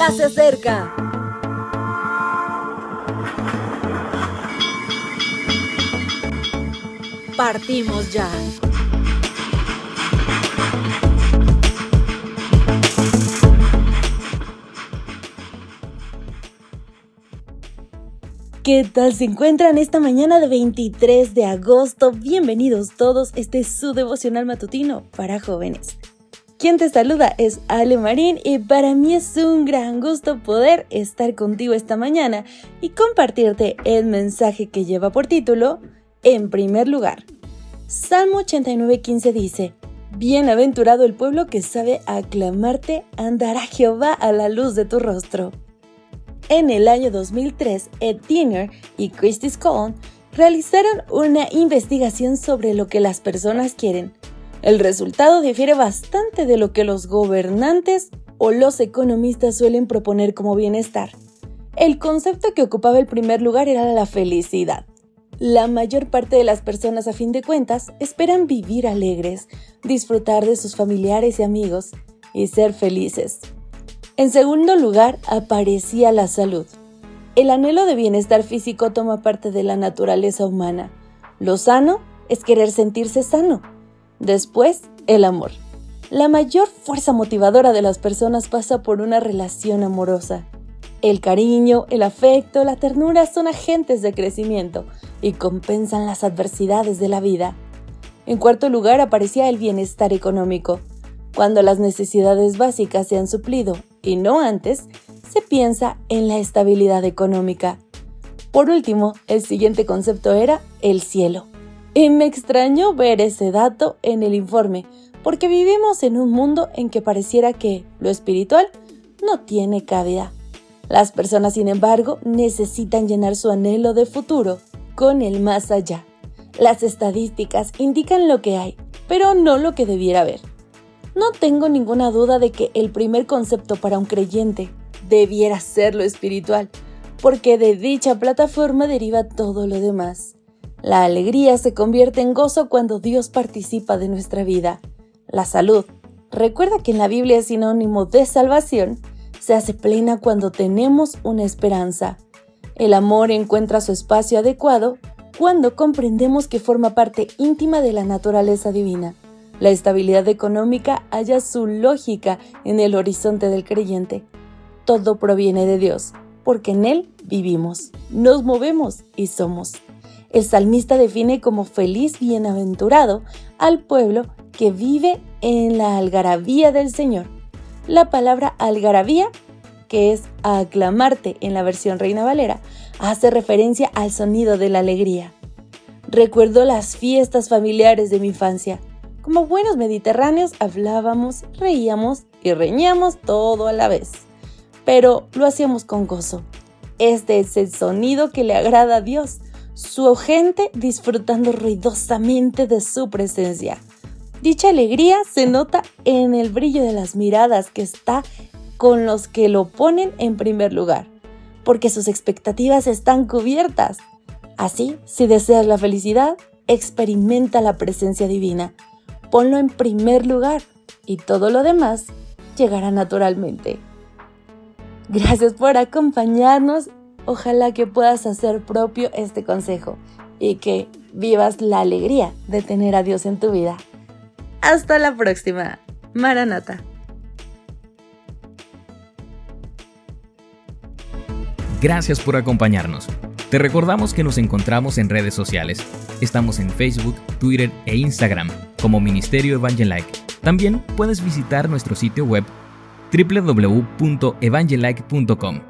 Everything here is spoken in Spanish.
ya se acerca. Partimos ya. ¿Qué tal se encuentran esta mañana de 23 de agosto? Bienvenidos todos, este es su devocional matutino para jóvenes. Quien te saluda es Ale Marín y para mí es un gran gusto poder estar contigo esta mañana y compartirte el mensaje que lleva por título En primer lugar. Salmo 89:15 dice, Bienaventurado el pueblo que sabe aclamarte, andará Jehová a la luz de tu rostro. En el año 2003, Ed Diener y Christy Scollon realizaron una investigación sobre lo que las personas quieren. El resultado difiere bastante de lo que los gobernantes o los economistas suelen proponer como bienestar. El concepto que ocupaba el primer lugar era la felicidad. La mayor parte de las personas a fin de cuentas esperan vivir alegres, disfrutar de sus familiares y amigos y ser felices. En segundo lugar, aparecía la salud. El anhelo de bienestar físico toma parte de la naturaleza humana. Lo sano es querer sentirse sano. Después, el amor. La mayor fuerza motivadora de las personas pasa por una relación amorosa. El cariño, el afecto, la ternura son agentes de crecimiento y compensan las adversidades de la vida. En cuarto lugar aparecía el bienestar económico. Cuando las necesidades básicas se han suplido y no antes, se piensa en la estabilidad económica. Por último, el siguiente concepto era el cielo. Y me extrañó ver ese dato en el informe, porque vivimos en un mundo en que pareciera que lo espiritual no tiene cabida. Las personas, sin embargo, necesitan llenar su anhelo de futuro con el más allá. Las estadísticas indican lo que hay, pero no lo que debiera haber. No tengo ninguna duda de que el primer concepto para un creyente debiera ser lo espiritual, porque de dicha plataforma deriva todo lo demás. La alegría se convierte en gozo cuando Dios participa de nuestra vida. La salud, recuerda que en la Biblia es sinónimo de salvación, se hace plena cuando tenemos una esperanza. El amor encuentra su espacio adecuado cuando comprendemos que forma parte íntima de la naturaleza divina. La estabilidad económica halla su lógica en el horizonte del creyente. Todo proviene de Dios, porque en Él vivimos, nos movemos y somos. El salmista define como feliz bienaventurado al pueblo que vive en la algarabía del Señor. La palabra algarabía, que es aclamarte en la versión Reina Valera, hace referencia al sonido de la alegría. Recuerdo las fiestas familiares de mi infancia. Como buenos mediterráneos hablábamos, reíamos y reñíamos todo a la vez. Pero lo hacíamos con gozo. Este es el sonido que le agrada a Dios, su gente disfrutando ruidosamente de su presencia. Dicha alegría se nota en el brillo de las miradas que está con los que lo ponen en primer lugar, porque sus expectativas están cubiertas. Así, si deseas la felicidad, experimenta la presencia divina ponlo en primer lugar y todo lo demás llegará naturalmente. Gracias por acompañarnos. Ojalá que puedas hacer propio este consejo y que vivas la alegría de tener a Dios en tu vida. Hasta la próxima. Maranata. Gracias por acompañarnos. Te recordamos que nos encontramos en redes sociales. Estamos en Facebook, Twitter e Instagram como Ministerio Evangelike. También puedes visitar nuestro sitio web www.evangelike.com.